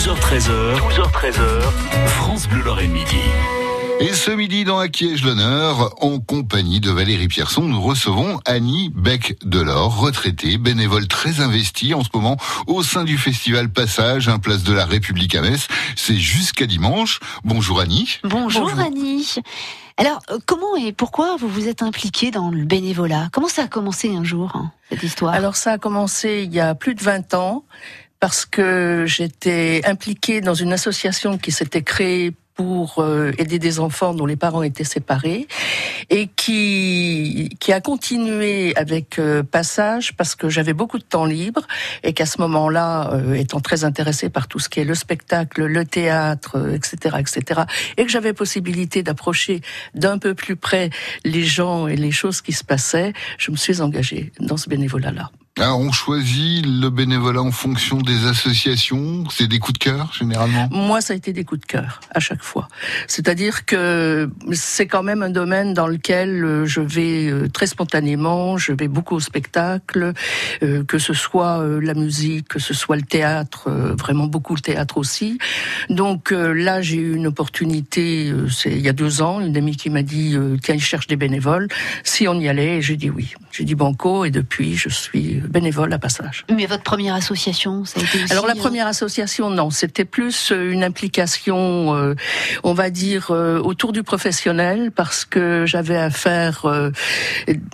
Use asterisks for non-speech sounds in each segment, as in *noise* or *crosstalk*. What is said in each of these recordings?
12h13h, 12h13h, France Bleu Lorraine Midi. Et ce midi, dans Acquiège l'honneur, en compagnie de Valérie Pierson, nous recevons Annie Beck-Delors, retraitée, bénévole très investie en ce moment au sein du festival Passage, un place de la République à Metz. C'est jusqu'à dimanche. Bonjour Annie. Bonjour, Annie. Alors, euh, comment et pourquoi vous vous êtes impliquée dans le bénévolat? Comment ça a commencé un jour, hein, cette histoire? Alors, ça a commencé il y a plus de 20 ans parce que j'étais impliquée dans une association qui s'était créée pour euh, aider des enfants dont les parents étaient séparés et qui qui a continué avec euh, Passage parce que j'avais beaucoup de temps libre et qu'à ce moment-là, euh, étant très intéressée par tout ce qui est le spectacle, le théâtre, etc., etc., et que j'avais possibilité d'approcher d'un peu plus près les gens et les choses qui se passaient, je me suis engagée dans ce bénévolat-là. Alors, on choisit le bénévolat en fonction des associations. C'est des coups de cœur, généralement Moi, ça a été des coups de cœur, à chaque fois. C'est-à-dire que c'est quand même un domaine dans lequel euh, je vais euh, très spontanément, je vais beaucoup au spectacle, euh, que ce soit la musique, que ce soit le théâtre, vraiment beaucoup le théâtre aussi. Donc là, j'ai eu une opportunité, c'est il y a deux ans, une amie qui m'a dit, tiens, il cherche des bénévoles. Si on y allait, j'ai dit oui. J'ai dit banco, et depuis, je suis bénévole à Passage. Mais votre première association, ça a été aussi... Alors la euh, première association, non, c'était plus euh, une implication, euh, on va dire, autour du professionnel, parce que j'avais affaire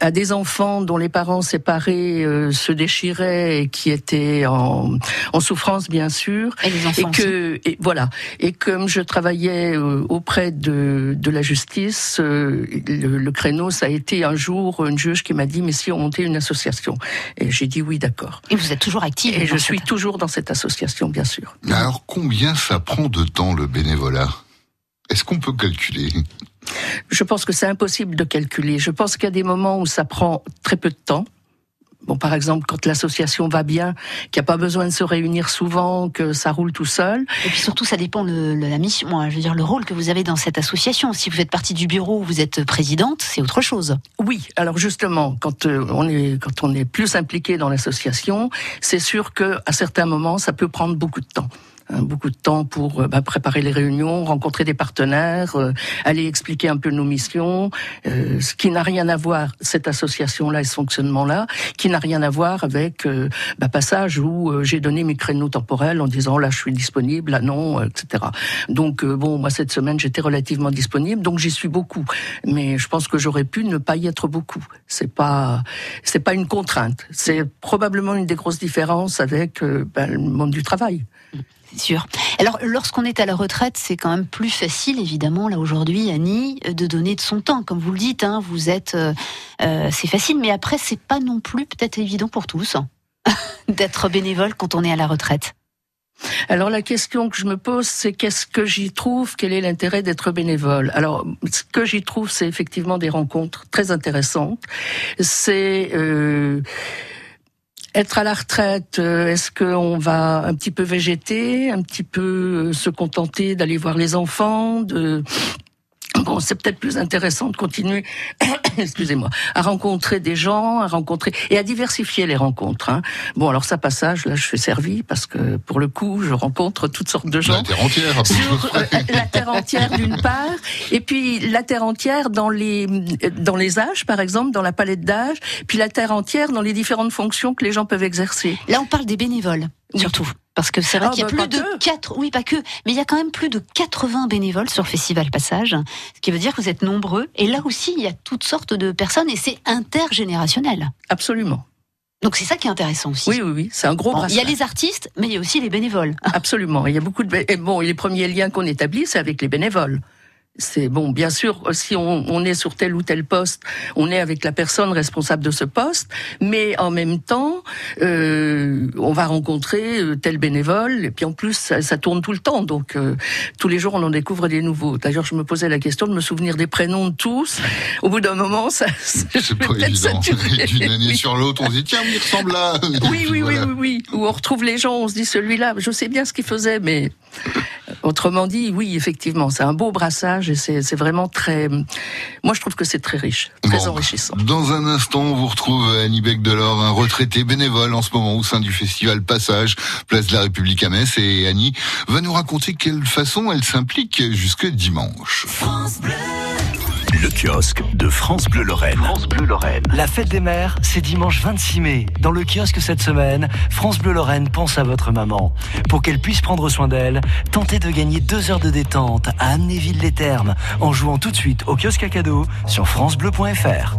à des enfants dont les parents séparés se déchiraient et qui étaient en, en souffrance, bien sûr. Et les enfants que, et voilà. Et comme je travaillais auprès de, de la justice, le, le créneau, ça a été un jour une juge qui m'a dit, mais si on montait une association. Et j'ai dit oui, d'accord. Et vous êtes toujours active Et je suis toujours dans cette association, bien sûr. Alors, combien ça prend de temps le bénévolat? Est-ce qu'on peut calculer? Je pense que c'est impossible de calculer. Je pense qu'il y a des moments où ça prend très peu de temps. Bon, par exemple, quand l'association va bien, qu'il n'y a pas besoin de se réunir souvent, que ça roule tout seul. Et puis surtout, ça dépend de la mission, je veux dire, le rôle que vous avez dans cette association. Si vous faites partie du bureau, vous êtes présidente, c'est autre chose. Oui, alors justement, quand euh, on est quand on est plus impliqué dans l'association, c'est sûr que à certains moments, ça peut prendre beaucoup de temps. Hein, beaucoup de temps pour euh, bah, préparer les réunions, rencontrer des partenaires, euh, aller expliquer un peu nos missions, euh, ce qui n'a rien à voir, cette association-là et ce fonctionnement-là, qui n'a rien à voir avec bah, passage où j'ai donné mes créneaux temporels en disant là je suis disponible, là non, etc. Donc bon, moi cette semaine j'étais relativement disponible, donc j'y suis beaucoup, mais je pense que j'aurais pu ne pas y être beaucoup. C'est pas c'est pas une contrainte, c'est probablement une des grosses différences avec bah, le monde du travail sûr. Alors, lorsqu'on est à la retraite, c'est quand même plus facile, évidemment, là aujourd'hui, Annie, de donner de son temps. Comme vous le dites, hein, vous êtes, euh, euh, c'est facile, mais après, c'est pas non plus peut-être évident pour tous hein, *laughs* d'être bénévole quand on est à la retraite. Alors la question que je me pose, c'est qu'est-ce que j'y trouve? Quel est l'intérêt d'être bénévole? Alors ce que j'y trouve, c'est effectivement des rencontres très intéressantes. C'est euh, être à la retraite, euh, est-ce qu'on va un petit peu végéter, un petit peu euh, se contenter d'aller voir les enfants, de Bon, c'est peut-être plus intéressant de continuer, *coughs* excusez-moi, à rencontrer des gens, à rencontrer et à diversifier les rencontres. Hein. Bon, alors ça passage, là, je suis servi parce que pour le coup, je rencontre toutes sortes de gens. La terre entière. Sur, euh, la terre entière d'une part, et puis la terre entière dans les dans les âges, par exemple, dans la palette d'âge, puis la terre entière dans les différentes fonctions que les gens peuvent exercer. Là, on parle des bénévoles, surtout. Parce que c'est vrai ah, qu'il y a bah, plus de 4, oui pas que, mais il y a quand même plus de 80 bénévoles sur Festival Passage, ce qui veut dire que vous êtes nombreux. Et là aussi, il y a toutes sortes de personnes et c'est intergénérationnel. Absolument. Donc c'est ça qui est intéressant aussi. Oui, oui, oui, c'est un gros bon, Il y a les artistes, mais il y a aussi les bénévoles. Absolument. Il y a beaucoup de et bon, les premiers liens qu'on établit, c'est avec les bénévoles c'est bon, bien sûr, si on, est sur tel ou tel poste, on est avec la personne responsable de ce poste, mais en même temps, euh, on va rencontrer euh, tel bénévole, et puis en plus, ça, tourne tout le temps, donc euh, tous les jours, on en découvre des nouveaux. D'ailleurs, je me posais la question de me souvenir des prénoms de tous. Au bout d'un moment, ça... C'est pas évident. *laughs* D'une année sur l'autre, on se dit, tiens, il ressemble là. Oui, oui, *laughs* oui, oui, oui. Où on retrouve les gens, on se dit, celui-là, je sais bien ce qu'il faisait, mais Autrement dit, oui, effectivement, c'est un beau brassage et c'est vraiment très. Moi, je trouve que c'est très riche, très enrichissant. Dans un instant, on vous retrouve Annie Beck Delors, un retraité bénévole en ce moment au sein du festival Passage, place de la République à Metz. Et Annie va nous raconter quelle façon elle s'implique jusque dimanche. France Bleu. Le kiosque de France Bleu Lorraine. France Bleu Lorraine. La fête des mères, c'est dimanche 26 mai. Dans le kiosque cette semaine, France Bleu Lorraine pense à votre maman. Pour qu'elle puisse prendre soin d'elle, tentez de gagner deux heures de détente à Amnéville-les-Thermes en jouant tout de suite au kiosque à cadeau sur francebleu.fr.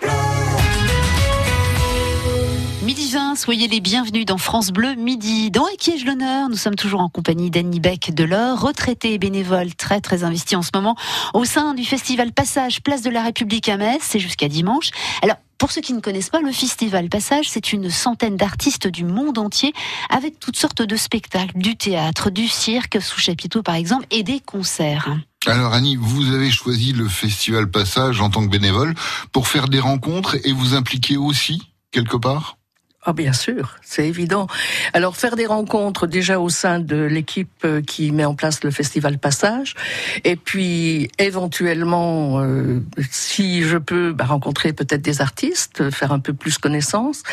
Bleu. Midi 20, soyez les bienvenus dans France Bleu Midi. Dans Equiège l'honneur, nous sommes toujours en compagnie d'Annie Beck de l'Or, retraitée et bénévole très très investi en ce moment au sein du festival Passage Place de la République à Metz, c'est jusqu'à dimanche. Alors, pour ceux qui ne connaissent pas, le Festival Passage, c'est une centaine d'artistes du monde entier avec toutes sortes de spectacles, du théâtre, du cirque, sous chapiteau par exemple, et des concerts. Alors Annie, vous avez choisi le Festival Passage en tant que bénévole pour faire des rencontres et vous impliquer aussi quelque part? Ah bien sûr, c'est évident. Alors faire des rencontres déjà au sein de l'équipe euh, qui met en place le festival Passage, et puis éventuellement, euh, si je peux, bah, rencontrer peut-être des artistes, faire un peu plus connaissance,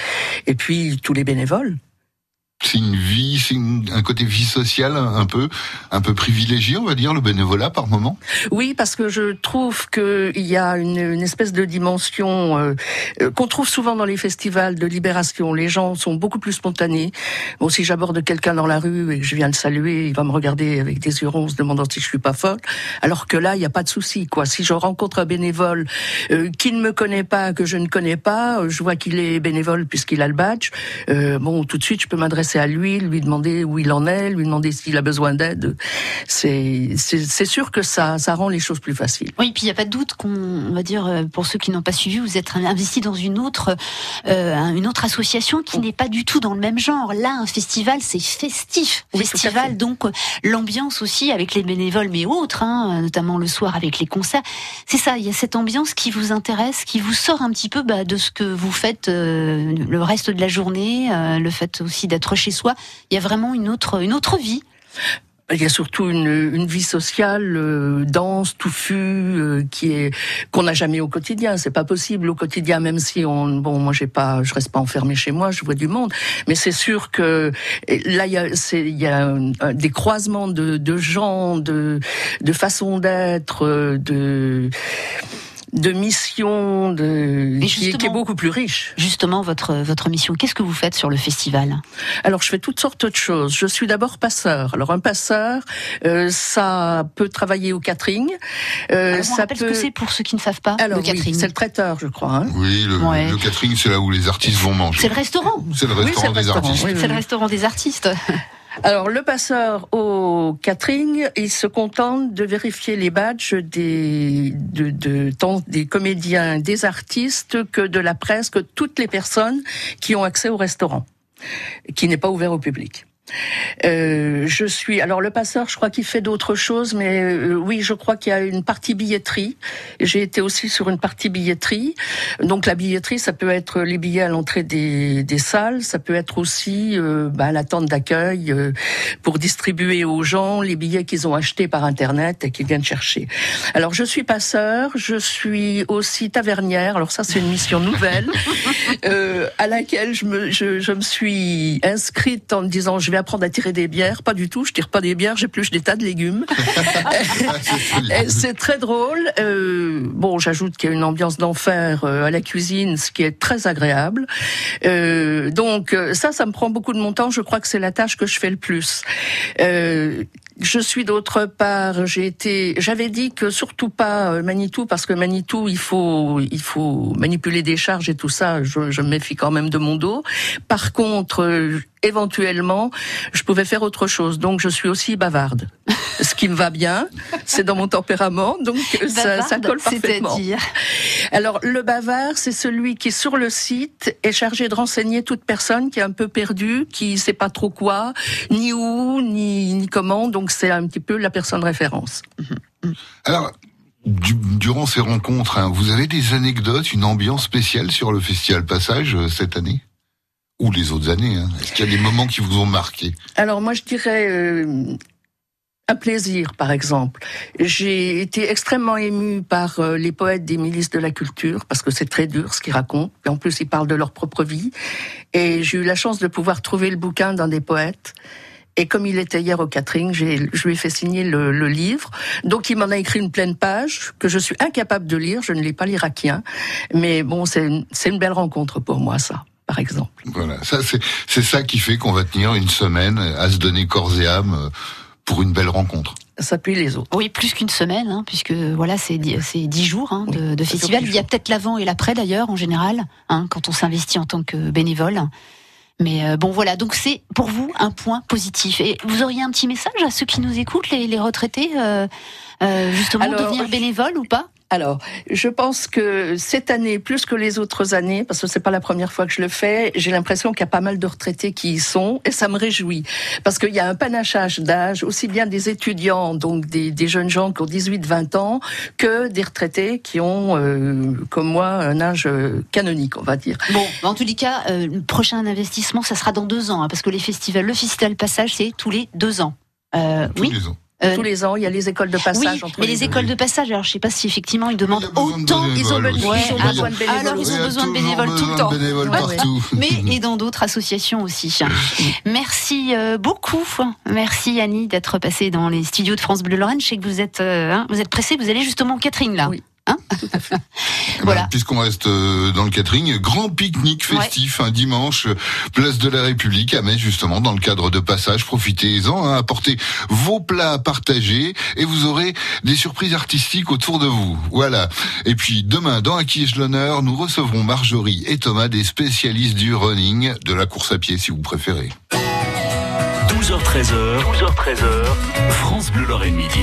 et puis tous les bénévoles c'est une vie, c'est un côté vie sociale un peu, un peu privilégié, on va dire, le bénévolat par moment. Oui, parce que je trouve qu'il y a une, espèce de dimension euh, euh, qu'on trouve souvent dans les festivals de libération. Les gens sont beaucoup plus spontanés. Bon, si j'aborde quelqu'un dans la rue et que je viens le saluer, il va me regarder avec des yeux ronds, se demandant si je suis pas folle. Alors que là, il n'y a pas de souci, quoi. Si je rencontre un bénévole euh, qui ne me connaît pas, que je ne connais pas, je vois qu'il est bénévole puisqu'il a le badge. bon, tout de suite, je peux m'adresser c'est à lui, lui demander où il en est, lui demander s'il a besoin d'aide. C'est sûr que ça ça rend les choses plus faciles. Oui, puis il n'y a pas de doute qu'on va dire euh, pour ceux qui n'ont pas suivi, vous êtes investi dans une autre euh, une autre association qui n'est pas du tout dans le même genre. Là, un festival, c'est festif. festival, donc euh, l'ambiance aussi avec les bénévoles, mais autres, hein, notamment le soir avec les concerts. C'est ça, il y a cette ambiance qui vous intéresse, qui vous sort un petit peu bah, de ce que vous faites le reste de la journée, le fait aussi d'être chez soi, il y a vraiment une autre, une autre vie. Il y a surtout une, une vie sociale euh, dense, touffue, euh, qui est qu'on n'a jamais au quotidien. C'est pas possible au quotidien, même si on bon, moi j'ai pas, je reste pas enfermé chez moi, je vois du monde. Mais c'est sûr que là il y a, y a des croisements de, gens, de de façon d'être, euh, de de mission de qui, est, beaucoup plus riche. Justement, votre votre mission, qu'est-ce que vous faites sur le festival? Alors, je fais toutes sortes de choses. Je suis d'abord passeur. Alors, un passeur, euh, ça peut travailler au catering. Euh, Alors, on ça peut... ce que c'est pour ceux qui ne savent pas Alors, le catering. c'est le traiteur, je crois. Hein oui, le, catering, c'est là où les artistes vont manger. C'est le restaurant. C'est le restaurant des artistes. c'est le restaurant des artistes. *laughs* Alors, le passeur au catering, il se contente de vérifier les badges des, des comédiens, des artistes que de la presse, que toutes les personnes qui ont accès au restaurant, qui n'est pas ouvert au public. Euh, je suis alors le passeur, je crois qu'il fait d'autres choses, mais euh, oui, je crois qu'il y a une partie billetterie. J'ai été aussi sur une partie billetterie. Donc la billetterie, ça peut être les billets à l'entrée des, des, salles, ça peut être aussi euh, bah, la tente d'accueil euh, pour distribuer aux gens les billets qu'ils ont achetés par internet et qu'ils viennent chercher. Alors je suis passeur, je suis aussi tavernière. Alors ça c'est une mission nouvelle *laughs* à laquelle je me je, je me suis inscrite en me disant je vais apprendre à tirer des bières. Pas du tout, je tire pas des bières, j'épluche des tas de légumes. *laughs* *laughs* c'est très drôle. Euh, bon, j'ajoute qu'il y a une ambiance d'enfer euh, à la cuisine, ce qui est très agréable. Euh, donc ça, ça me prend beaucoup de mon temps. Je crois que c'est la tâche que je fais le plus. Je suis d'autre part, j'ai été, j'avais dit que surtout pas Manitou parce que Manitou, il faut, il faut manipuler des charges et tout ça. Je, je me méfie quand même de mon dos. Par contre, éventuellement, je pouvais faire autre chose. Donc, je suis aussi bavarde. Ce qui me va bien, c'est dans mon tempérament, donc ça, ça colle parfaitement. C'est-à-dire Alors, le bavard, c'est celui qui, sur le site, est chargé de renseigner toute personne qui est un peu perdue, qui sait pas trop quoi, ni où, ni, ni comment. Donc, c'est un petit peu la personne référence. Alors, du- durant ces rencontres, hein, vous avez des anecdotes, une ambiance spéciale sur le Festival Passage euh, cette année? Ou les autres années hein Est-ce qu'il y a des moments qui vous ont marqué Alors moi je dirais euh, un plaisir par exemple. J'ai été extrêmement émue par euh, les poètes des milices de la culture parce que c'est très dur ce qu'ils racontent. Et en plus ils parlent de leur propre vie. Et j'ai eu la chance de pouvoir trouver le bouquin d'un des poètes. Et comme il était hier au catering, je lui ai fait signer le, le livre. Donc il m'en a écrit une pleine page que je suis incapable de lire. Je ne l'ai pas l'iraquien. Mais bon, c'est une, c'est une belle rencontre pour moi ça, par exemple. Voilà, ça c'est c'est ça qui fait qu'on va tenir une semaine à se donner corps et âme euh, pour une belle rencontre. Ça puis les autres. Oui, plus qu'une semaine, hein, puisque voilà, c'est dix, c'est dix jours hein, de, Oui, festival. Il y a peut-être l'avant et l'après d'ailleurs, en général, hein, quand on s'investit en tant que bénévole. Mais euh, bon, voilà, donc c'est pour vous un point positif. Et vous auriez un petit message à ceux qui nous écoutent, les, les retraités, euh, euh, justement, Alors, devenir bénévole ou pas? Alors, je pense que cette année, plus que les autres années, parce que c'est pas la première fois que je le fais, j'ai l'impression qu'il y a pas mal de retraités qui y sont, et ça me réjouit. Parce qu'il y a un panachage d'âge, aussi bien des étudiants, donc des, des jeunes gens qui ont 18-20 ans, que des retraités qui ont, euh, comme moi, un âge euh, canonique, on va dire. Bon, en tous les cas, euh, le prochain investissement, ça sera dans deux ans, hein, parce que les festivals, le festival Passage, c'est tous les deux ans. Euh, Tous oui. les ans. Euh, Tous les ans, il y a les écoles de oui, passage entre mais les écoles de passage, alors je sais pas si effectivement ils demandent de autant. bénévoles ils ont ils ont besoin de bénévoles. Alors ils ont besoin de bénévoles tout le de temps. bénévoles partout. Mais et dans d'autres associations aussi. *laughs* Merci euh, beaucoup. Merci Annie d'être passée dans les studios de France Bleu Lorraine. Je sais que vous êtes euh, hein, vous êtes pressée, vous allez justement Catherine là. Oui. Hein *laughs* Eh ben, Voilà. Puisqu'on reste euh, dans le catering, grand pique-nique festif un dimanche, place de la République à Metz justement dans le cadre de passage. Profitez-en, hein, apportez vos plats à partager et vous aurez des surprises artistiques autour de vous. Voilà. Et puis demain dans ai-je l'honneur, nous recevrons Marjorie et Thomas, des spécialistes du running, de la course à pied si vous préférez. 12h13h, 12h13h, France Bleu Lorraine Midi.